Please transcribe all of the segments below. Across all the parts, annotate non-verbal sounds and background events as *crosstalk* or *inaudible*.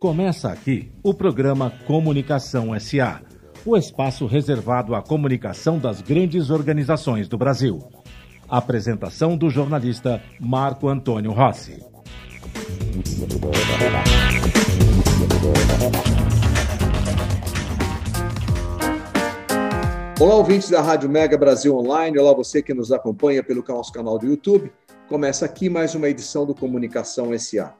Começa aqui o programa Comunicação SA, o espaço reservado à comunicação das grandes organizações do Brasil. Apresentação do jornalista Marco Antônio Rossi. Olá, ouvintes da Rádio Mega Brasil Online. Olá, você que nos acompanha pelo nosso canal do YouTube. Começa aqui mais uma edição do Comunicação SA.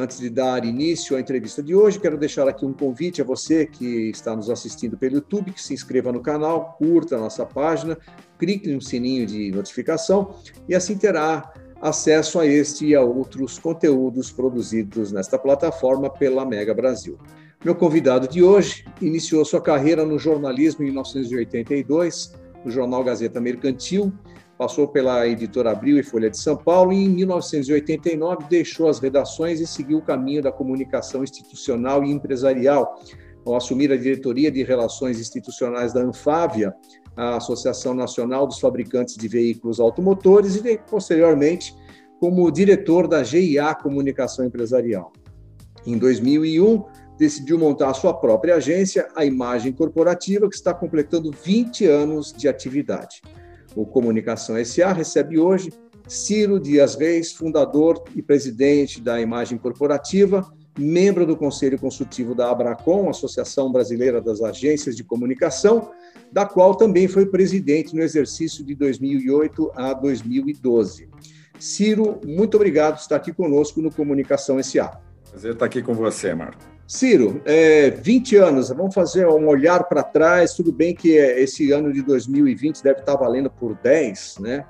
Antes de dar início à entrevista de hoje, quero deixar aqui um convite a você que está nos assistindo pelo YouTube, que se inscreva no canal, curta a nossa página, clique no sininho de notificação e assim terá acesso a este e a outros conteúdos produzidos nesta plataforma pela Mega Brasil. Meu convidado de hoje iniciou sua carreira no jornalismo em 1982, no jornal Gazeta Mercantil, passou pela editora Abril e Folha de São Paulo e em 1989 deixou as redações e seguiu o caminho da comunicação institucional e empresarial, ao assumir a diretoria de relações institucionais da Anfávia, a Associação Nacional dos Fabricantes de Veículos Automotores, e posteriormente como diretor da GIA Comunicação Empresarial. Em 2001, decidiu montar a sua própria agência, a Imagem Corporativa, que está completando 20 anos de atividade. O Comunicação SA recebe hoje Ciro Dias Reis, fundador e presidente da Imagem Corporativa, membro do Conselho Consultivo da Abracom, Associação Brasileira das Agências de Comunicação, da qual também foi presidente no exercício de 2008 a 2012. Ciro, muito obrigado por estar aqui conosco no Comunicação SA. Prazer estar aqui com você, Marco. Ciro, é, 20 anos, vamos fazer um olhar para trás. Tudo bem que é, esse ano de 2020 deve estar valendo por 10, né?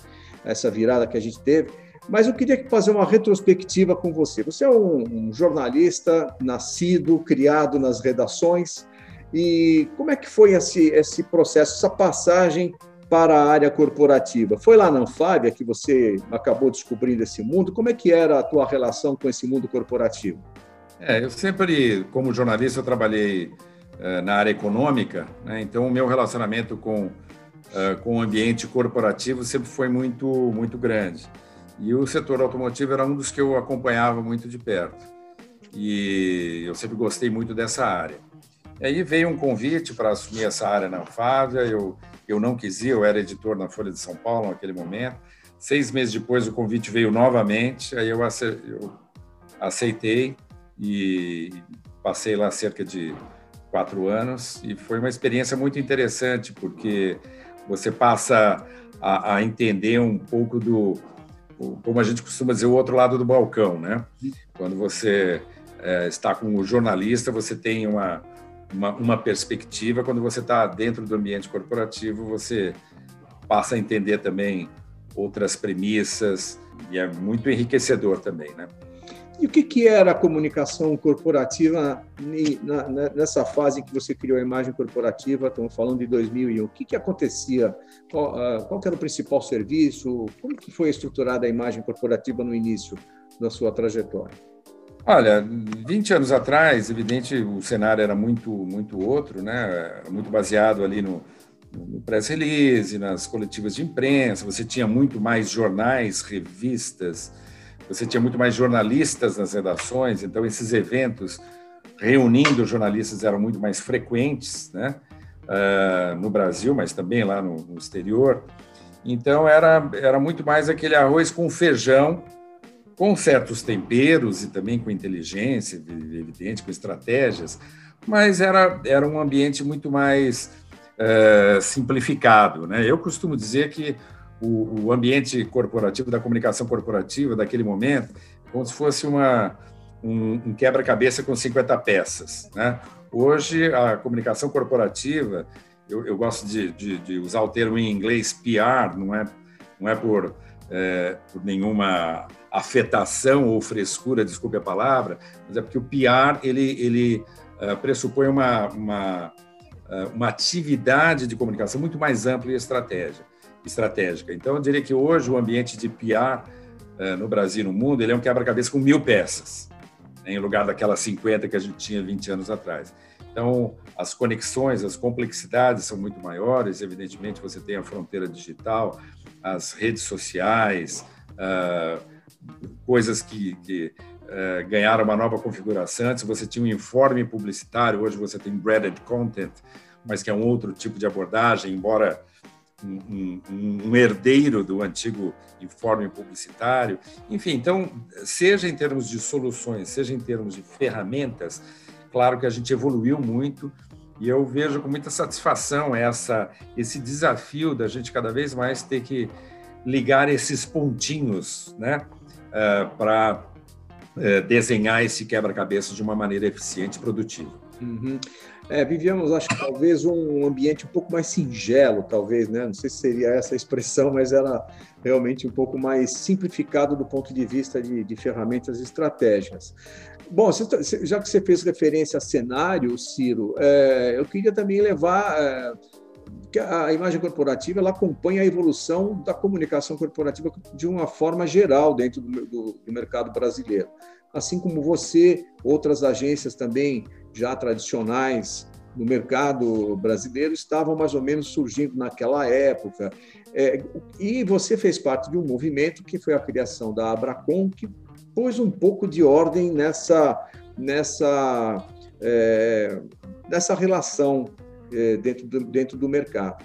Essa virada que a gente teve. Mas eu queria fazer uma retrospectiva com você. Você é um, um jornalista nascido, criado nas redações. E como é que foi esse, esse processo, essa passagem para a área corporativa? Foi lá na Anfávia que você acabou descobrindo esse mundo? Como é que era a tua relação com esse mundo corporativo? É, eu sempre, como jornalista, eu trabalhei uh, na área econômica, né? então o meu relacionamento com, uh, com o ambiente corporativo sempre foi muito, muito grande. E o setor automotivo era um dos que eu acompanhava muito de perto. E eu sempre gostei muito dessa área. E aí veio um convite para assumir essa área na Anfávia, eu, eu não quis ir, eu era editor na Folha de São Paulo naquele momento. Seis meses depois o convite veio novamente, aí eu aceitei e passei lá cerca de quatro anos e foi uma experiência muito interessante porque você passa a, a entender um pouco do como a gente costuma dizer o outro lado do balcão, né? Quando você é, está com o jornalista, você tem uma, uma, uma perspectiva. Quando você está dentro do ambiente corporativo, você passa a entender também outras premissas e é muito enriquecedor também, né? E o que, que era a comunicação corporativa nessa fase em que você criou a imagem corporativa? Estamos falando de 2001. O que, que acontecia? Qual, ah, qual era o principal serviço? Como que foi estruturada a imagem corporativa no início da sua trajetória? Olha, 20 anos atrás, evidente, o cenário era muito, muito outro, né? Era muito baseado ali no, no press release, nas coletivas de imprensa. Você tinha muito mais jornais, revistas, você tinha muito mais jornalistas nas redações, então esses eventos reunindo jornalistas eram muito mais frequentes, né? Uh, no Brasil, mas também lá no, no, exterior. Então era, era muito mais aquele arroz com feijão, com certos temperos e também com inteligência, evidente, com estratégias, mas era, era um ambiente muito mais uh, simplificado. Né? Eu costumo dizer que o, o ambiente corporativo, da comunicação corporativa daquele momento, como se fosse uma, um, um quebra-cabeça com 50 peças. Né? Hoje, a comunicação corporativa, eu, eu gosto de, de, de, usar o termo em inglês PR, não é, não é por, é, por nenhuma afetação ou frescura, desculpe a palavra, mas é porque o PR ele, ele uh, pressupõe uma, uma, uh, uma atividade de comunicação muito mais ampla e estratégia estratégica. Então, eu diria que hoje o ambiente de PR eh, no Brasil no mundo ele é um quebra-cabeça com mil peças, né, em lugar daquelas 50 que a gente tinha 20 anos atrás. Então, as conexões, as complexidades são muito maiores. Evidentemente, você tem a fronteira digital, as redes sociais, uh, coisas que, que é, ganharam uma nova configuração. Antes você tinha um informe publicitário, hoje você tem branded content, mas que é um outro tipo de abordagem, embora um, um, herdeiro do antigo informe publicitário. Enfim, então, seja em termos de soluções, seja em termos de ferramentas, claro que a gente evoluiu muito e eu vejo com muita satisfação essa, esse desafio da gente cada vez mais ter que ligar esses pontinhos né, uh, é, para uh, é, desenhar esse quebra-cabeça de uma maneira eficiente e produtiva. Uhum. É, vivíamos, acho que talvez um ambiente um pouco mais singelo, talvez, né? Não sei se seria essa a expressão, mas era realmente um pouco mais simplificado do ponto de vista de, de ferramentas estratégicas. Bom, tá, já que você fez referência a cenário, Ciro, é, eu queria também levar é, que a imagem corporativa ela acompanha a evolução da comunicação corporativa de uma forma geral dentro do, do, do mercado brasileiro. Assim como você, outras agências também já tradicionais no mercado brasileiro estavam mais ou menos surgindo naquela época. É, e você fez parte de um movimento que foi a criação da Abracom, que pôs um pouco de ordem nessa, nessa, é, nessa relação é, dentro, do, dentro do mercado.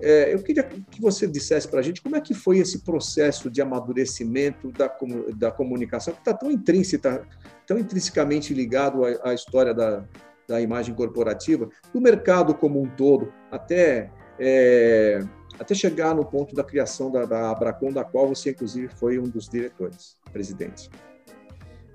É, eu queria que você dissesse para a gente como é que foi esse processo de amadurecimento da, da comunicação, que está tão intrínseca, tão intrinsecamente ligado à, à história da, da imagem corporativa, do mercado como um todo, até, é, até chegar no ponto da criação da, da Abracom, da qual você, inclusive, foi um dos diretores, presidente.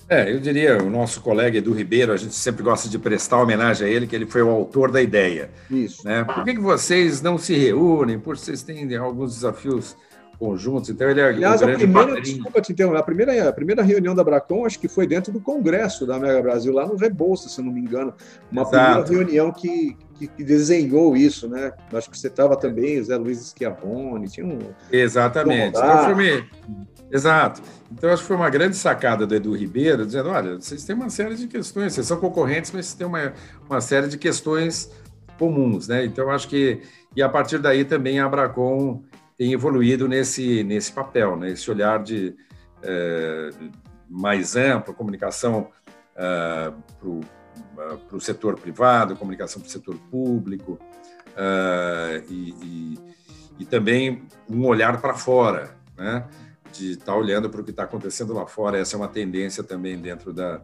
É, eu diria, o nosso colega Edu Ribeiro, a gente sempre gosta de prestar homenagem a ele, que ele foi o autor da ideia. Isso. Né? Por que, que vocês não se reúnem? Por vocês têm alguns desafios conjuntos. Então, ele é Aliás, a primeira, desculpa te interromper, a primeira, a primeira reunião da Bracon, acho que foi dentro do Congresso da Mega Brasil, lá no Rebouça, se não me engano. Uma Exato. primeira reunião que, que, desenhou isso, né? Acho que você estava também, o Zé Luiz Schiavone, tinha um... Exatamente. Então, foi Exato. Então, acho que foi uma grande sacada do Edu Ribeiro, dizendo, olha, vocês têm uma série de questões, vocês são concorrentes, mas vocês têm uma, uma série de questões comuns, né? Então, acho que... E a partir daí também a Abracom tem evoluído nesse, nesse papel, nesse né? olhar de é, mais amplo, comunicação é, para o setor privado, comunicação para o setor público, é, e, e, e, também um olhar para fora, né? De estar tá olhando para o que está acontecendo lá fora. Essa é uma tendência também dentro da,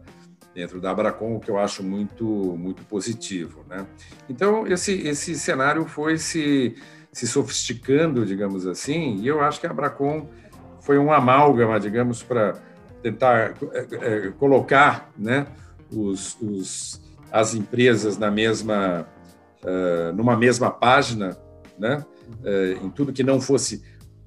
dentro da Abracom, que eu acho muito, muito positivo. Né? Então, esse, esse cenário foi se se sofisticando, digamos assim, e eu acho que a Abracom foi um amálgama, digamos, para tentar é, é, colocar né, os, os, as empresas na mesma, uh, numa mesma página, né, uh, em tudo que não fosse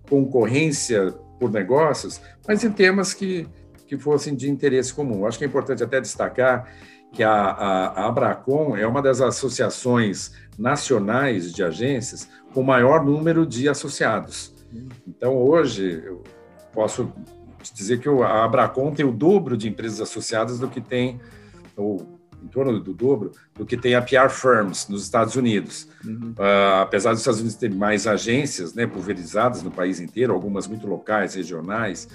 concorrência por negócios, mas em temas que, que fossem de interesse comum. Acho que é importante até destacar que a, a, a Abracom é uma das associações nacionais de agências com maior número de associados. Então, hoje, eu posso dizer que a Abracom tem o dobro de empresas associadas do que tem, ou em torno do dobro, do que tem a PR Firms nos Estados Unidos. Uhum. Uh, apesar dos Estados Unidos terem mais agências né, pulverizadas no país inteiro, algumas muito locais, regionais,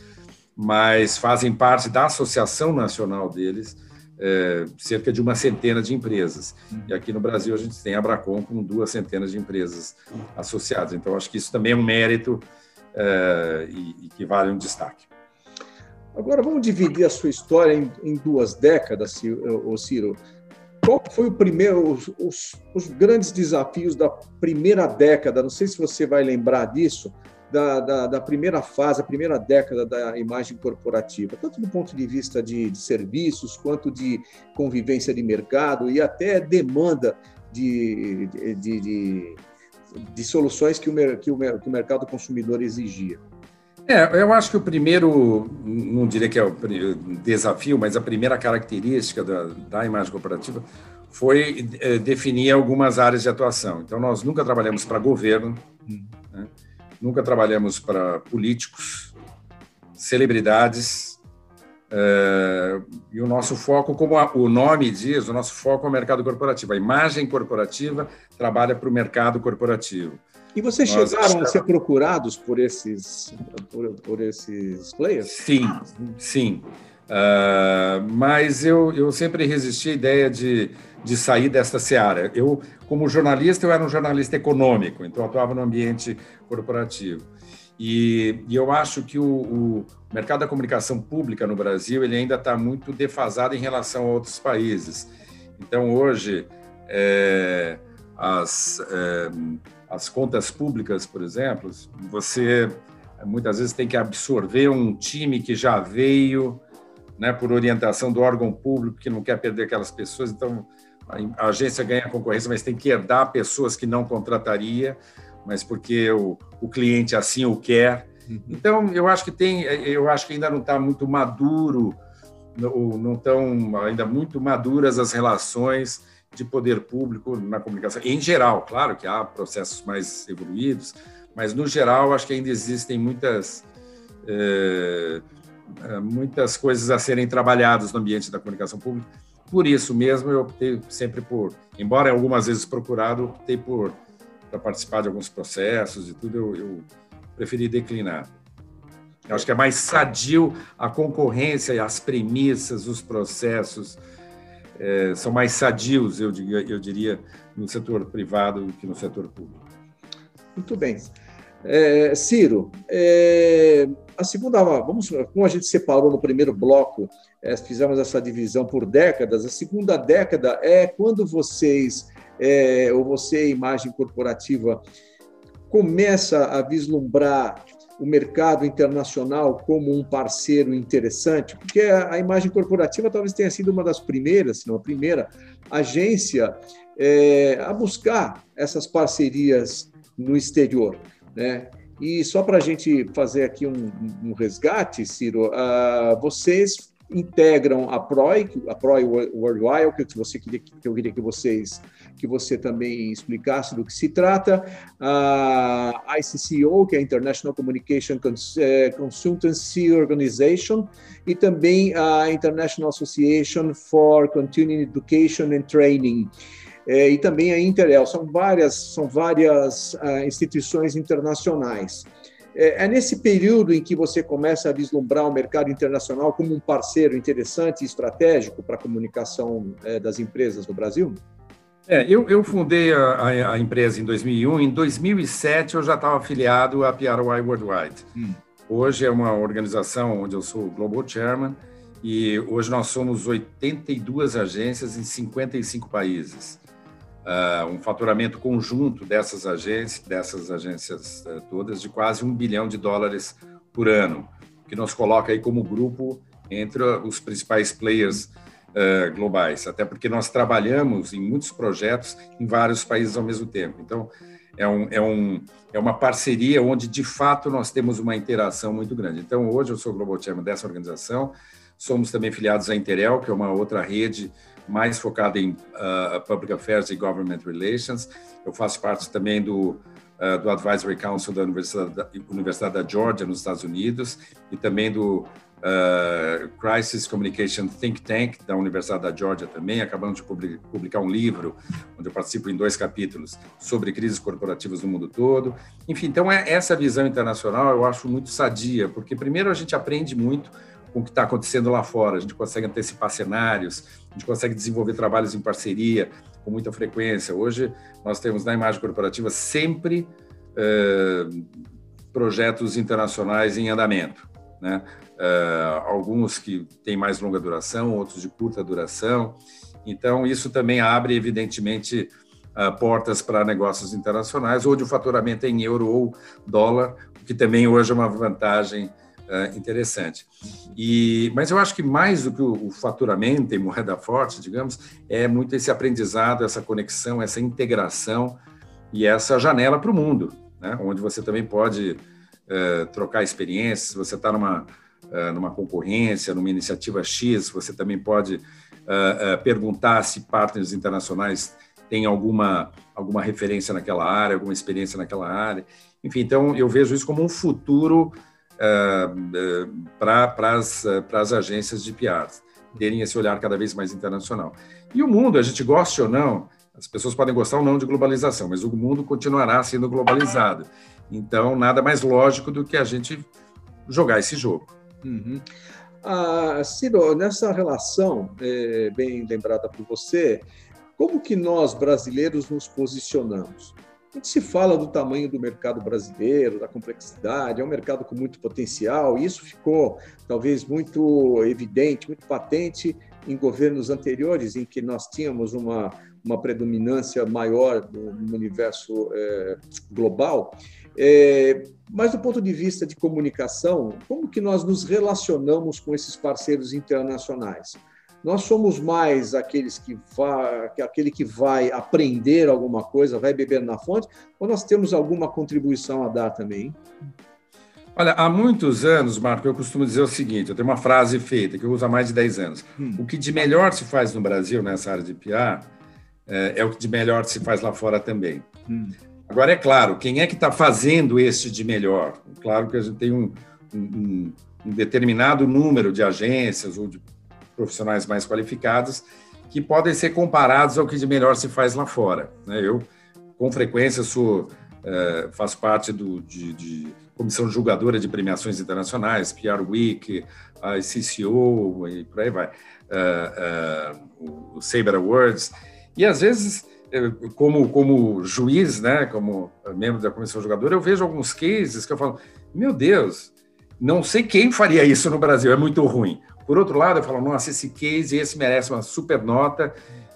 mas fazem parte da associação nacional deles, é, cerca de uma centena de empresas. E aqui no Brasil a gente tem a Abracom com duas centenas de empresas associadas. Então, acho que isso também é um mérito é, e, e, que vale um destaque. Agora, vamos dividir a sua história em, em duas décadas, Ciro. Qual foi o primeiro, os, os, os grandes desafios da primeira década? Não sei se você vai lembrar disso da, da, da, primeira fase, a primeira década da imagem corporativa, tanto do ponto de vista de, de serviços, quanto de convivência de mercado e até demanda de, de, de, de soluções que o, que, o, que o mercado consumidor exigia. É, eu acho que o primeiro, não diria que é o desafio, mas a primeira característica da, da imagem corporativa foi é, definir algumas áreas de atuação. Então, nós nunca trabalhamos para governo, né? nunca trabalhamos para políticos, celebridades, é, e o nosso foco, como a, o nome diz, o nosso foco é o mercado corporativo. A imagem corporativa trabalha para o mercado corporativo. E vocês Nós chegaram a ser procurados por esses, por, por, esses players? Sim, sim. Uh, mas eu, eu sempre resisti à ideia de, de sair desta seara. Eu, como jornalista, eu era um jornalista econômico, então atuava no ambiente corporativo. E, e eu acho que o, o, mercado da comunicação pública no Brasil ele ainda está muito defasado em relação a outros países. Então, hoje, é, as, é, as contas públicas, por exemplo, você muitas vezes tem que absorver um time que já veio né, por orientação do órgão público que não quer perder aquelas pessoas. Então, a agência ganha concorrência, mas tem que herdar pessoas que não contrataria, mas porque o, o cliente assim o quer. Uhum. Então, eu acho que tem, eu acho que ainda não está muito maduro, não estão ainda muito maduras as relações de poder público na comunicação. Em geral, claro que há processos mais evoluídos, mas no geral acho que ainda existem muitas é, muitas coisas a serem trabalhadas no ambiente da comunicação pública. Por isso mesmo eu optei sempre por, embora algumas vezes procurado, optei por para participar de alguns processos e tudo, eu, eu preferi declinar. Eu acho que é mais sadio a concorrência, as premissas, os processos é, são mais sadios, eu diria, eu diria, no setor privado que no setor público. Muito bem. É, Ciro, é, a segunda, vamos, como a gente separou no primeiro bloco, é, fizemos essa divisão por décadas, a segunda década é quando vocês, é, ou você, imagem corporativa, começa a vislumbrar o mercado internacional como um parceiro interessante, porque a, imagem corporativa talvez tenha sido uma das primeiras, se não a primeira, agência é, a buscar essas parcerias no exterior. Né? E só para a gente fazer aqui um, um resgate, Ciro, uh, vocês integram a PROI, a PROI Worldwide, que você queria que eu queria que vocês que você também explicasse do que se trata, a ICCO, que é a International Communication eh, Consultancy Organization, e também a International Association for Continuing Education and Training é, e também a Interel. São várias, são várias uh, instituições internacionais. É, é, nesse período em que você começa a vislumbrar o mercado internacional como um parceiro interessante e estratégico para a comunicação é, das empresas no Brasil? É, eu, eu fundei a, a, empresa em 2001. Em 2007, eu já estava afiliado à PRY Worldwide. Hum. Hoje é uma organização onde eu sou Global Chairman e hoje nós somos 82 agências em 55 países uh, um faturamento conjunto dessas agências, dessas agências uh, todas, de quase um bilhão de dólares por ano, que nos coloca aí como grupo entre os principais players uh, globais, até porque nós trabalhamos em muitos projetos em vários países ao mesmo tempo. Então, é, um, é, um, é uma parceria onde, de fato, nós temos uma interação muito grande. Então, hoje eu sou Global Chairman dessa organização, somos também filiados à Interel, que é uma outra rede mais focada em uh, Public Affairs e Government Relations. Eu faço parte também do, uh, do Advisory Council da Universidade da, Universidade da Georgia, nos Estados Unidos, e também do uh, Crisis Communication Think Tank da Universidade da Georgia também. Acabamos de publicar um livro, onde eu participo em dois capítulos, sobre crises corporativas no mundo todo. Enfim, então é, essa visão internacional eu acho muito sadia, porque primeiro a gente aprende muito com o que está acontecendo lá fora. A gente consegue antecipar cenários, a gente consegue desenvolver trabalhos em parceria com muita frequência. Hoje, nós temos na imagem corporativa sempre eh, projetos internacionais em andamento. Né? Eh, alguns que têm mais longa duração, outros de curta duração. Então, isso também abre, evidentemente, uh, portas para negócios internacionais, onde o faturamento é em euro ou dólar, o que também hoje é uma vantagem uh, interessante. E, mas eu acho que mais do que o, o faturamento em moeda forte, digamos, é muito esse aprendizado, essa conexão, essa integração e essa janela para o mundo, né? onde você também pode uh, trocar experiências, você está numa, uh, numa concorrência, numa iniciativa X, você também pode perguntar se partners internacionais têm alguma, alguma referência naquela área, alguma experiência naquela área. Enfim, então eu vejo isso como um futuro para as agências de PR, terem esse olhar cada vez mais internacional. E o mundo, a gente goste ou não, as pessoas podem gostar ou não de globalização, mas o mundo continuará sendo globalizado. Então, nada mais lógico do que a gente jogar esse jogo. Uhum. Ah, Ciro, nessa relação, é, bem lembrada por você, como que nós, brasileiros, nos posicionamos? Gente se fala do tamanho do mercado brasileiro, da complexidade, é um mercado com muito potencial, e isso ficou talvez muito evidente, muito patente em governos anteriores, em que nós tínhamos uma, uma predominância maior no, no universo é, global. É, mas do ponto de vista de comunicação, como que nós nos relacionamos com esses parceiros internacionais? Nós somos mais aqueles que vai, aquele que vai aprender alguma coisa, vai beber na fonte, ou nós temos alguma contribuição a dar também? Olha, há muitos anos, Marco, eu costumo dizer o seguinte: eu tenho uma frase feita que eu uso há mais de 10 anos. Hum. O que de melhor se faz no Brasil nessa área de PR é, é o que de melhor se faz lá fora também. Hum. Agora, é claro, quem é que está fazendo esse de melhor? Claro que a gente tem um, um, um determinado número de agências ou de profissionais mais qualificados que podem ser comparados ao que de melhor se faz lá fora. Né? Eu, com frequência, sou, é, faço parte do, de, de, comissão julgadora de premiações internacionais, PR Week, a CCO e por aí vai, uh, uh, o Saber Awards, e às vezes como, como juiz, né, como membro da comissão julgadora, eu vejo alguns cases que eu falo, meu Deus, não sei quem faria isso no Brasil, é muito ruim. Por outro lado, eu falo, nossa, esse case, esse merece uma super nota.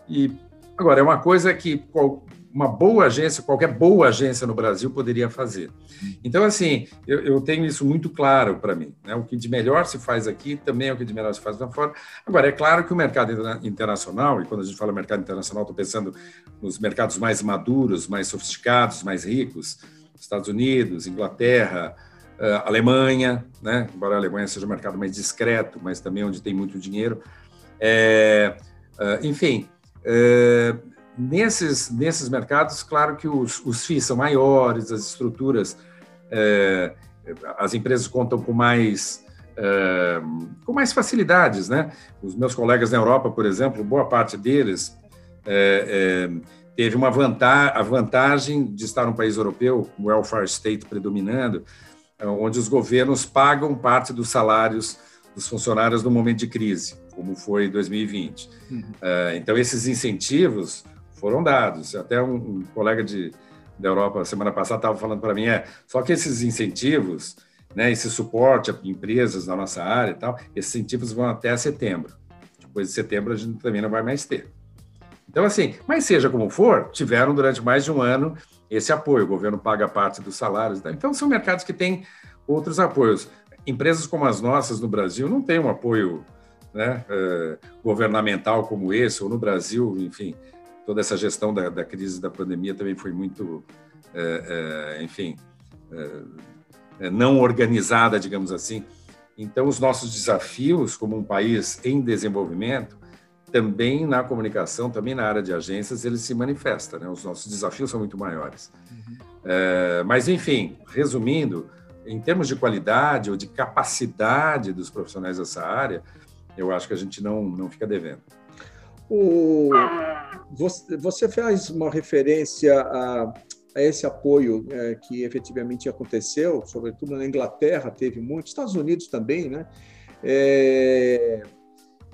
E agora, é uma coisa que uma boa agência, qualquer boa agência no Brasil poderia fazer. Então, assim, eu, eu tenho isso muito claro para mim. Né? O que de melhor se faz aqui também é o que de melhor se faz lá fora. Agora, é claro que o mercado internacional, e quando a gente fala mercado internacional, estou pensando nos mercados mais maduros, mais sofisticados, mais ricos, Estados Unidos, Inglaterra, uh, Alemanha, né? embora a Alemanha seja um mercado mais discreto, mas também onde tem muito dinheiro. É, enfim, nesses, nesses mercados, claro que os, os FIIs são maiores, as estruturas, as empresas contam com mais, com mais facilidades. Né? Os meus colegas na Europa, por exemplo, boa parte deles teve uma vantagem, a vantagem de estar num país europeu, o welfare state predominando, onde os governos pagam parte dos salários dos funcionários no momento de crise, como foi 2020. Uhum. Uh, então, esses incentivos foram dados. Até um, um colega de, da Europa, semana passada, estava falando para mim, é, só que esses incentivos, né, esse suporte a empresas na nossa área e tal, esses incentivos vão até setembro. Depois de setembro, a gente também não vai mais ter. Então, assim, mas seja como for, tiveram durante mais de um ano esse apoio. O governo paga parte dos salários. Né? Então, são mercados que têm outros apoios. Empresas como as nossas no Brasil não têm um apoio né, uh, governamental como esse, ou no Brasil, enfim, toda essa gestão da, da crise da pandemia também foi muito, uh, uh, enfim, não organizada, digamos assim. Então, os nossos desafios como um país em desenvolvimento também na comunicação, também na área de agências, ele se manifesta. Né? Os nossos desafios são muito maiores. Uhum. É, mas, enfim, resumindo, em termos de qualidade ou de capacidade dos profissionais dessa área, eu acho que a gente não, não fica devendo. O, você, faz uma referência a, a esse apoio é, que efetivamente aconteceu, sobretudo na Inglaterra, teve muito, Estados Unidos também, né? É,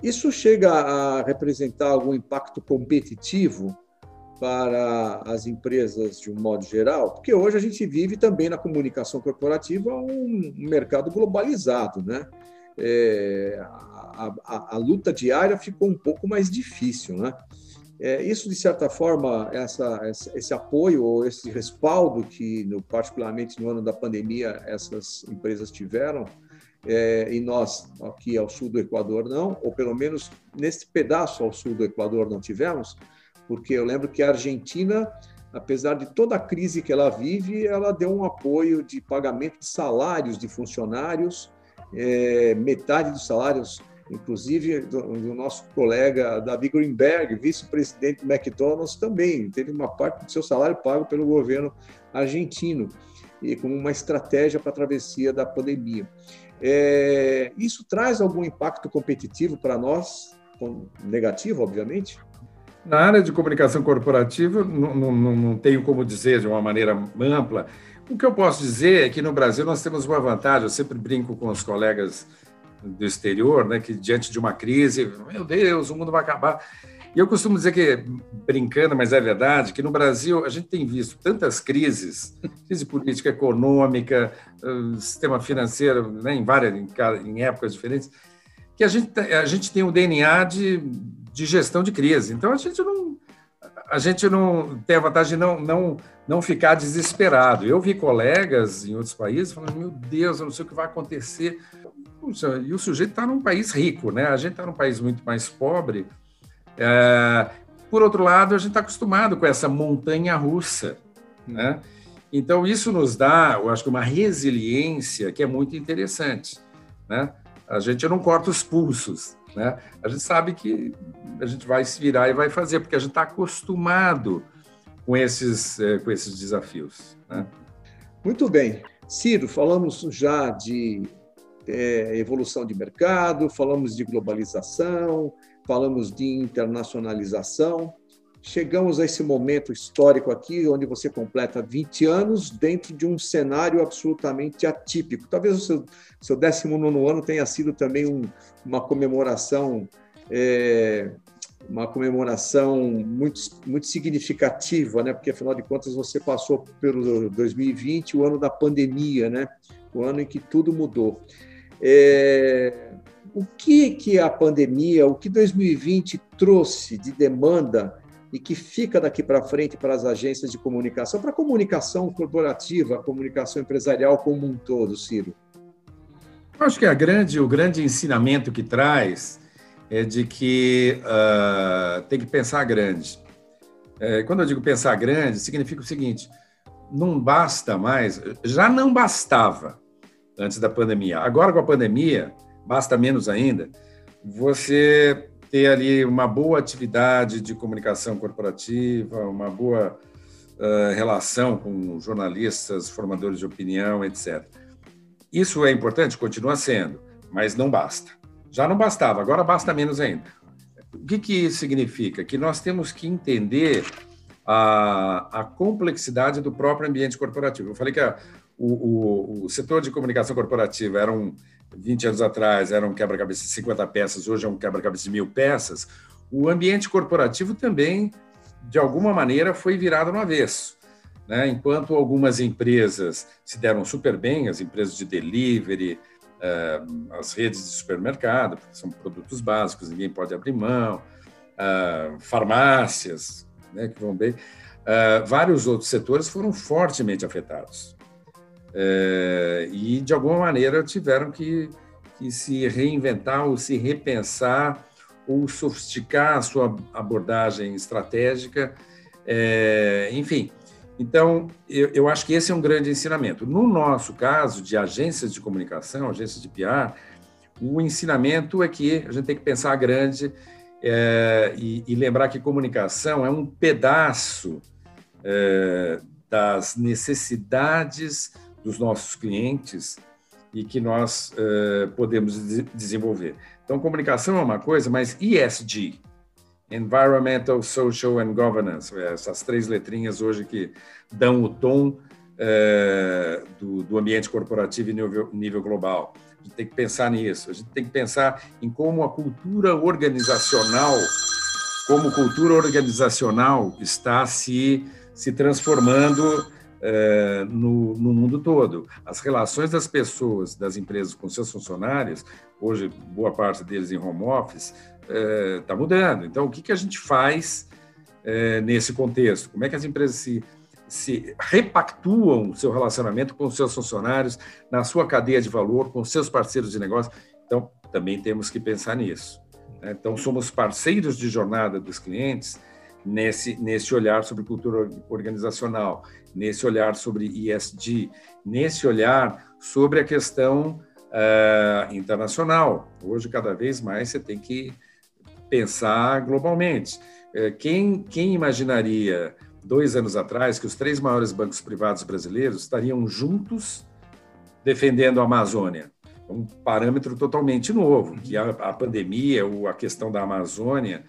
isso chega a representar algum impacto competitivo para as empresas de um modo geral? Porque hoje a gente vive também na comunicação corporativa um mercado globalizado, né? É, a, a, a, luta diária ficou um pouco mais difícil, né? É, isso, de certa forma, essa, esse apoio ou esse respaldo que, no, particularmente no ano da pandemia, essas empresas tiveram, é, e nós aqui ao sul do Equador não, ou pelo menos nesse pedaço ao sul do Equador não tivemos, porque eu lembro que a Argentina, apesar de toda a crise que ela vive, ela deu um apoio de pagamento de salários de funcionários, é, metade dos salários, inclusive do, do, nosso colega Davi Greenberg, vice-presidente do McDonald's, também teve uma parte do seu salário pago pelo governo argentino, e como uma estratégia para a travessia da pandemia. É, isso traz algum impacto competitivo para nós, negativo, obviamente? Na área de comunicação corporativa, não, não, não, tenho como dizer de uma maneira ampla. O que eu posso dizer é que no Brasil nós temos uma vantagem, eu sempre brinco com os colegas do exterior, né, que diante de uma crise, meu Deus, o mundo vai acabar. E eu costumo dizer que, brincando, mas é verdade, que no Brasil a gente tem visto tantas crises, crise política, econômica, eh, sistema financeiro, né, em várias, em, épocas diferentes, que a gente, a gente tem o DNA de, de gestão de crise. Então a gente não a gente não tem a vantagem de não, não, não ficar desesperado. Eu vi colegas em outros países falando: meu Deus, eu não sei o que vai acontecer. Puxa, e o sujeito está num país rico, né? A gente está num país muito mais pobre. É, por outro lado, a gente está acostumado com essa montanha russa, né? Então, isso nos dá, eu acho que uma resiliência que é muito interessante, né? A gente não corta os pulsos, né? A gente sabe que a gente vai se virar e vai fazer, porque a gente está acostumado com esses, é, com esses desafios. Né? Muito bem. Ciro, falamos já de é, evolução de mercado, falamos de globalização, falamos de internacionalização. Chegamos a esse momento histórico aqui, onde você completa 20 anos dentro de um cenário absolutamente atípico. Talvez o seu, seu 19 ano tenha sido também um, uma comemoração é, uma comemoração muito, muito significativa, né? porque afinal de contas você passou pelo 2020, o ano da pandemia, né? o ano em que tudo mudou. É... O que, que a pandemia, o que 2020 trouxe de demanda e que fica daqui para frente para as agências de comunicação, para a comunicação corporativa, a comunicação empresarial como um todo, Ciro? Eu acho que a grande, o grande ensinamento que traz é de que uh, tem que pensar grande. É, quando eu digo pensar grande, significa o seguinte: não basta mais, já não bastava antes da pandemia. Agora, com a pandemia, basta menos ainda, você ter ali uma boa atividade de comunicação corporativa, uma boa uh, relação com jornalistas, formadores de opinião, etc. Isso é importante, continua sendo, mas não basta. Já não bastava, agora basta menos ainda. O que, que isso significa? Que nós temos que entender a, a complexidade do próprio ambiente corporativo. Eu falei que a, o, o, o, setor de comunicação corporativa era um, 20 anos atrás, era um quebra-cabeça de 50 peças, hoje é um quebra-cabeça de mil peças. O ambiente corporativo também, de alguma maneira, foi virado no avesso. Né? Enquanto algumas empresas se deram super bem, as empresas de delivery, eh, as redes de supermercado, porque são produtos básicos, ninguém pode abrir mão, eh, farmácias, né, que vão bem. Eh, vários outros setores foram fortemente afetados. E, de alguma maneira, tiveram que, que se reinventar ou se repensar ou sofisticar a sua abordagem estratégica. enfim, então, eu, eu, acho que esse é um grande ensinamento. No nosso caso, de agências de comunicação, agências de PR, o ensinamento é que a gente tem que pensar grande é, e, e, lembrar que comunicação é um pedaço é, das necessidades dos nossos clientes e que nós é, podemos desenvolver. Então, comunicação é uma coisa, mas ESG, Environmental, Social and Governance, essas três letrinhas hoje que dão o tom é, do, do, ambiente corporativo em nível, nível global. A gente tem que pensar nisso, a gente tem que pensar em como a cultura organizacional, como cultura organizacional está se, se transformando é, no, no, mundo todo. As relações das pessoas, das empresas com seus funcionários, hoje boa parte deles em home office, está é, mudando. Então, o que, que a gente faz é, nesse contexto? Como é que as empresas se, se repactuam o seu relacionamento com seus funcionários, na sua cadeia de valor, com seus parceiros de negócio? Então, também temos que pensar nisso. Né? Então, somos parceiros de jornada dos clientes nesse, nesse olhar sobre cultura organizacional, nesse olhar sobre ESG, nesse olhar sobre a questão uh, internacional. Hoje, cada vez mais, você tem que pensar globalmente. É, quem, quem imaginaria dois anos atrás que os três maiores bancos privados brasileiros estariam juntos defendendo a Amazônia? Um parâmetro totalmente novo, que a, a pandemia ou a questão da Amazônia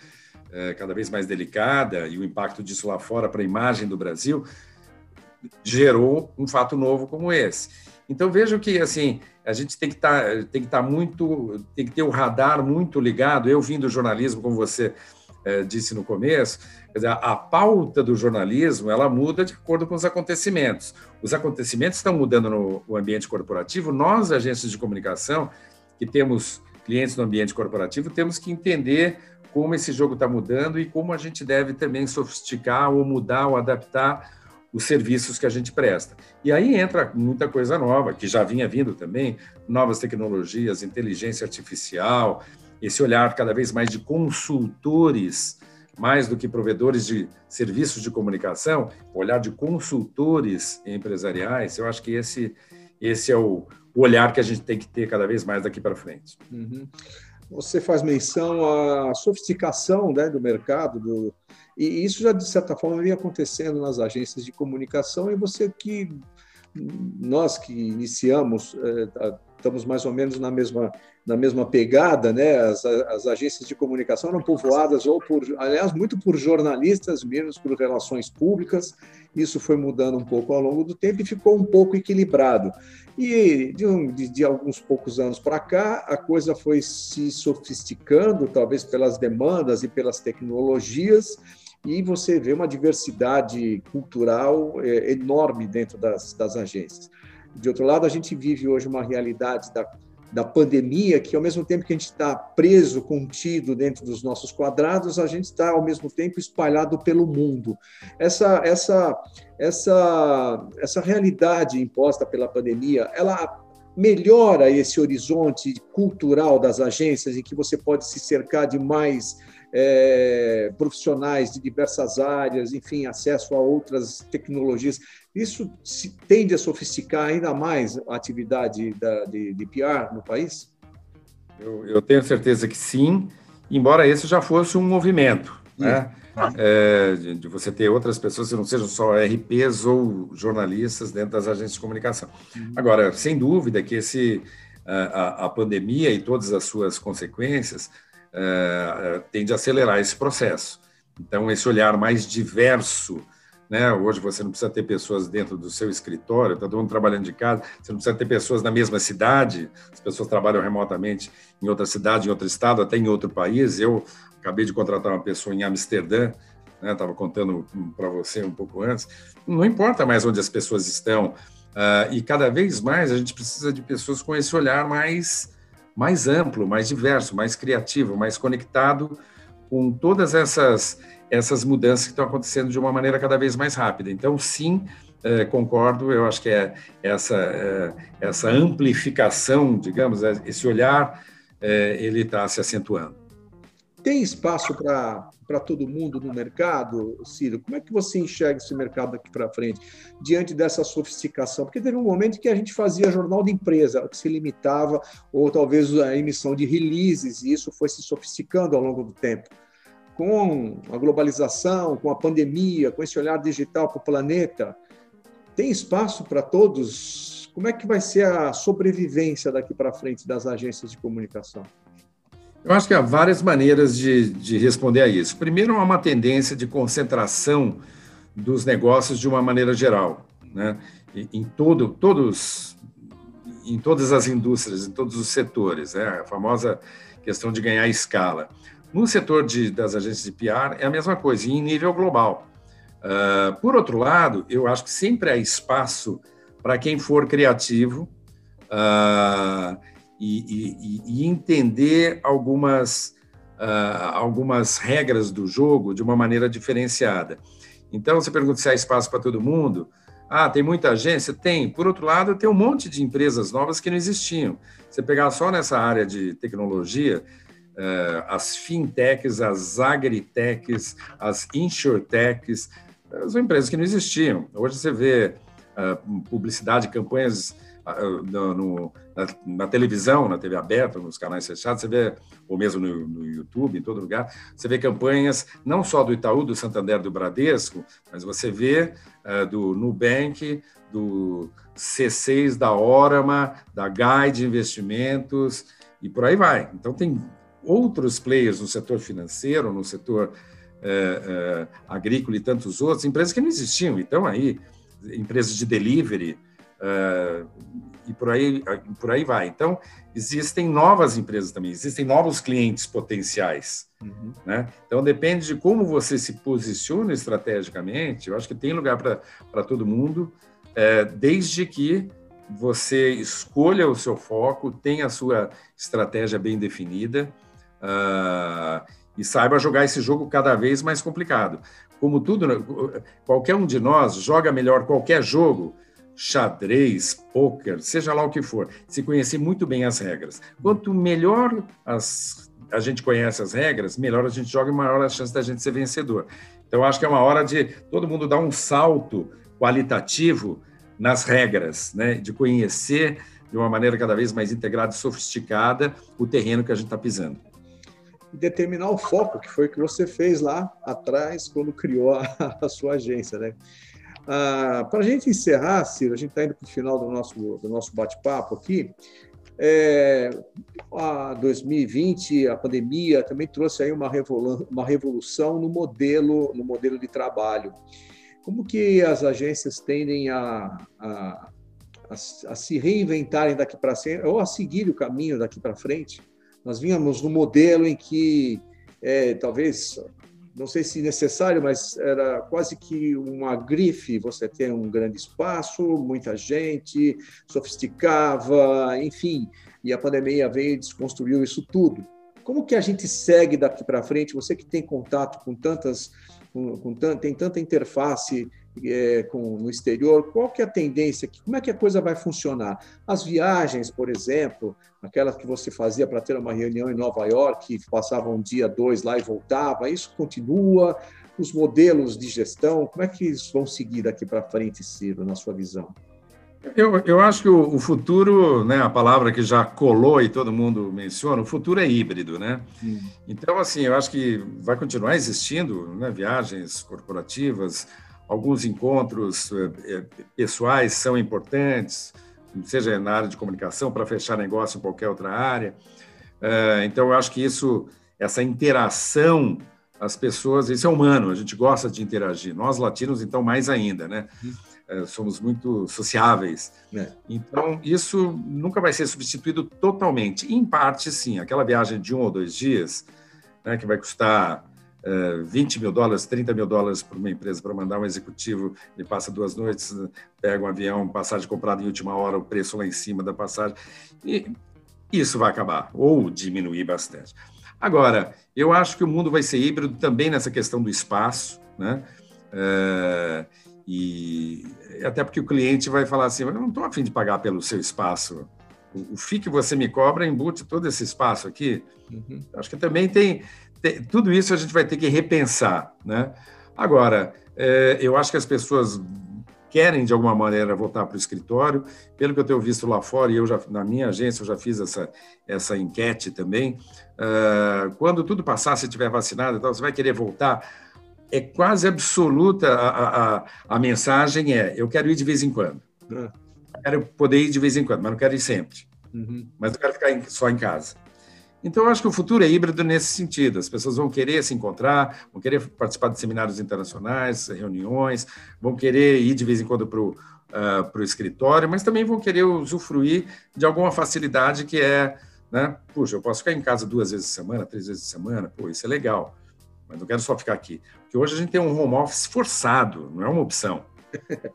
é, cada vez mais delicada e o impacto disso lá fora para a imagem do Brasil gerou um fato novo como esse. Então vejo que assim a gente tem que estar tá, tem que estar tá muito tem que ter o radar muito ligado. Eu vim do jornalismo, como você é, disse no começo, dizer, a pauta do jornalismo ela muda de acordo com os acontecimentos. Os acontecimentos estão mudando no ambiente corporativo. Nós, agências de comunicação, que temos clientes no ambiente corporativo, temos que entender como esse jogo está mudando e como a gente deve também sofisticar ou mudar ou adaptar os serviços que a gente presta. E aí entra muita coisa nova, que já vinha vindo também, novas tecnologias, inteligência artificial, esse olhar cada vez mais de consultores, mais do que provedores de serviços de comunicação, olhar de consultores empresariais, eu acho que esse, esse é o, olhar que a gente tem que ter cada vez mais daqui para frente. Uhum. Você faz menção à sofisticação né, do mercado, do, e isso já, de certa forma, vem acontecendo nas agências de comunicação, e você que, nós que iniciamos, é, estamos mais ou menos na mesma na mesma pegada, né? As, as, agências de comunicação eram povoadas ou por, aliás, muito por jornalistas, menos por relações públicas. Isso foi mudando um pouco ao longo do tempo e ficou um pouco equilibrado. E de, um, de, de alguns poucos anos para cá, a coisa foi se sofisticando, talvez pelas demandas e pelas tecnologias, e você vê uma diversidade cultural é, enorme dentro das, das agências. De outro lado, a gente vive hoje uma realidade da da pandemia, que ao mesmo tempo que a gente está preso, contido dentro dos nossos quadrados, a gente está ao mesmo tempo espalhado pelo mundo. Essa, essa, essa, essa realidade imposta pela pandemia, ela melhora esse horizonte cultural das agências, em que você pode se cercar de mais é, profissionais de diversas áreas, enfim, acesso a outras tecnologias. Isso tende a sofisticar ainda mais a atividade da, de, de PR no país? Eu, eu, tenho certeza que sim, embora esse já fosse um movimento, né? É, de, de, você ter outras pessoas que não sejam só RPs ou jornalistas dentro das agências de comunicação. Uhum. Agora, sem dúvida que esse, a, a pandemia e todas as suas consequências uh, tende a acelerar esse processo. Então, esse olhar mais diverso, né? Hoje você não precisa ter pessoas dentro do seu escritório, está todo mundo trabalhando de casa, você não precisa ter pessoas na mesma cidade, as pessoas trabalham remotamente em outra cidade, em outro estado, até em outro país. Eu acabei de contratar uma pessoa em Amsterdã, estava né? contando para você um pouco antes. Não importa mais onde as pessoas estão, uh, e cada vez mais a gente precisa de pessoas com esse olhar mais mais amplo, mais diverso, mais criativo, mais conectado com todas essas, essas mudanças que estão acontecendo de uma maneira cada vez mais rápida. Então, sim, é, concordo, eu acho que é essa, é, essa amplificação, digamos, é, esse olhar, ele está se acentuando. Tem espaço para todo mundo no mercado, Ciro? Como é que você enxerga esse mercado daqui para frente, diante dessa sofisticação? Porque teve um momento que a gente fazia jornal de empresa, que se limitava, ou talvez a emissão de releases, e isso foi se sofisticando ao longo do tempo. Com a globalização, com a pandemia, com esse olhar digital para o planeta, tem espaço para todos? Como é que vai ser a sobrevivência daqui para frente das agências de comunicação? Eu acho que há várias maneiras de, de responder a isso. Primeiro, há uma tendência de concentração dos negócios de uma maneira geral, né? em todo, todos, em todas as indústrias, em todos os setores, né? a famosa questão de ganhar escala. No setor de, das agências de PR é a mesma coisa, em nível global. Uh, por outro lado, eu acho que sempre há espaço para quem for criativo uh, e, e, e entender algumas, uh, algumas regras do jogo de uma maneira diferenciada. Então, você pergunta se há espaço para todo mundo. Ah, tem muita agência? Tem. Por outro lado, tem um monte de empresas novas que não existiam. Você pegar só nessa área de tecnologia, uh, as fintechs, as agritechs, as insurtechs, são empresas que não existiam. Hoje você vê uh, publicidade, campanhas no, no na, na, televisão, na TV aberta, nos canais fechados, você vê, ou mesmo no, no, YouTube, em todo lugar, você vê campanhas não só do Itaú, do Santander, do Bradesco, mas você vê uh, do Nubank, do C6, da Orama, da Guide Investimentos e por aí vai. Então, tem outros players no setor financeiro, no setor uh, uh, agrícola e tantos outros, empresas que não existiam. Então, aí, empresas de delivery, e por aí, por aí vai. Então, existem novas empresas também, existem novos clientes potenciais. Uhum. Né? Então, depende de como você se posiciona estrategicamente. Eu acho que tem lugar para todo mundo, é, desde que você escolha o seu foco, tenha a sua estratégia bem definida uh, e saiba jogar esse jogo cada vez mais complicado. Como tudo, né, qualquer um de nós joga melhor qualquer jogo xadrez, poker, seja lá o que for, se conhecer muito bem as regras. Quanto melhor as, a gente conhece as regras, melhor a gente joga e maior a chance da gente ser vencedor. Então, acho que é uma hora de todo mundo dar um salto qualitativo nas regras, né? de conhecer de uma maneira cada vez mais integrada e sofisticada o terreno que a gente está pisando. E determinar o foco, que foi o que você fez lá atrás, quando criou a, *laughs* a sua agência. Né? Ah, Para a gente encerrar, Ciro, a gente está indo para o final do nosso, do nosso bate-papo aqui. É, a 2020, a pandemia também trouxe aí uma, revolu uma revolução no modelo, no modelo de trabalho. Como que as agências tendem a, a, a, a se reinventarem daqui para frente, ou a seguir o caminho daqui para frente? Nós vínhamos no modelo em que é, talvez não sei se necessário, mas era quase que uma grife. Você tem um grande espaço, muita gente, sofisticava, enfim. E a pandemia veio e desconstruiu isso tudo. Como que a gente segue daqui para frente? Você que tem contato com tantas, com, com tem tanta interface é, com, no exterior, qual que é a tendência? Como é que a coisa vai funcionar? As viagens, por exemplo, aquelas que você fazia para ter uma reunião em Nova York, passava um dia, dois lá e voltava, isso continua? Os modelos de gestão, como é que eles vão seguir daqui para frente, Ciro, na sua visão? Eu, eu acho que o, o, futuro, né, a palavra que já colou e todo mundo menciona, o futuro é híbrido, né? Hum. Então, assim, eu acho que vai continuar existindo né, viagens corporativas, alguns encontros eh, eh, pessoais são importantes, seja na área de comunicação, para fechar negócio em qualquer outra área. Eh, então, eu acho que isso, essa interação, as pessoas, isso é humano, a gente gosta de interagir. Nós, latinos, então, mais ainda, né? Somos muito sociáveis. É. Então, isso nunca vai ser substituído totalmente. Em parte, sim. Aquela viagem de um ou dois dias, né, que vai custar 20 mil dólares, 30 mil dólares para uma empresa para mandar um executivo, ele passa duas noites, pega um avião, passagem comprada em última hora, o preço lá em cima da passagem, e isso vai acabar, ou diminuir bastante. Agora, eu acho que o mundo vai ser híbrido também nessa questão do espaço, né? É, e até porque o cliente vai falar assim, eu não estou afim de pagar pelo seu espaço, o FII que você me cobra embute todo esse espaço aqui. Uhum. Acho que também tem, tudo isso a gente vai ter que repensar, né? Agora, é, eu acho que as pessoas querem de alguma maneira voltar para o escritório. Pelo que eu tenho visto lá fora e eu já na minha agência eu já fiz essa essa enquete também. Uh, quando tudo passar, se tiver vacinado, então você vai querer voltar. É quase absoluta a, a, a mensagem é: eu quero ir de vez em quando. Uhum. Quero poder ir de vez em quando, mas não quero ir sempre. Uhum. Mas não quero ficar em, só em casa. Então, eu acho que o futuro é híbrido nesse sentido. As pessoas vão querer se encontrar, vão querer participar de seminários internacionais, reuniões, vão querer ir de vez em quando para o uh, escritório, mas também vão querer usufruir de alguma facilidade que é, né? Puxa, eu posso ficar em casa duas vezes por semana, três vezes por semana, pô, isso é legal. Mas não quero só ficar aqui. Porque hoje a gente tem um home office forçado, não é uma opção.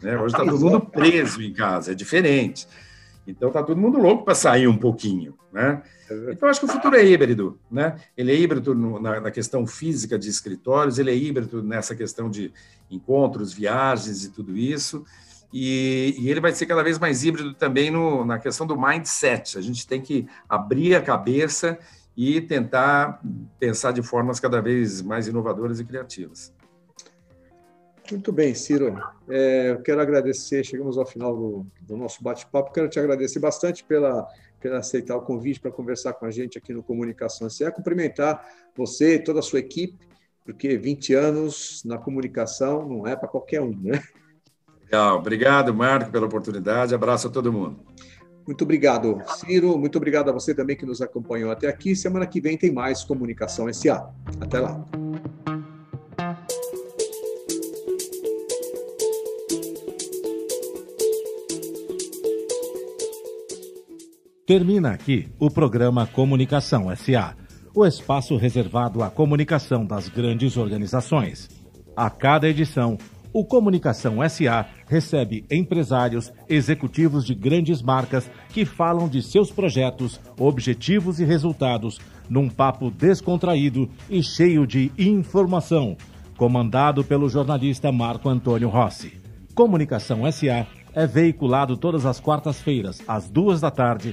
Né? Hoje está todo mundo preso em casa, é diferente. Então está todo mundo louco para sair um pouquinho, né? Então acho que o futuro é híbrido, né? Ele é híbrido no, na, na, questão física de escritórios, ele é híbrido nessa questão de encontros, viagens e tudo isso. E, e ele vai ser cada vez mais híbrido também no, na questão do mindset. A gente tem que abrir a cabeça e tentar pensar de formas cada vez mais inovadoras e criativas. Muito bem, Ciro. É, eu quero agradecer, chegamos ao final do, do nosso bate-papo, quero te agradecer bastante pela, pela aceitar o convite para conversar com a gente aqui no Comunicação SE, cumprimentar você e toda a sua equipe, porque 20 anos na comunicação não é para qualquer um, né? Legal, obrigado, Marco, pela oportunidade, abraço a todo mundo. Muito obrigado, Ciro. Muito obrigado a você também que nos acompanhou até aqui. Semana que vem tem mais Comunicação SA. Até lá. Termina aqui o programa Comunicação SA, o espaço reservado à comunicação das grandes organizações. A cada edição, o Comunicação SA recebe empresários, executivos de grandes marcas que falam de seus projetos, objetivos e resultados num papo descontraído e cheio de informação, comandado pelo jornalista Marco Antônio Rossi. Comunicação SA é veiculado todas as quartas-feiras, às duas da tarde,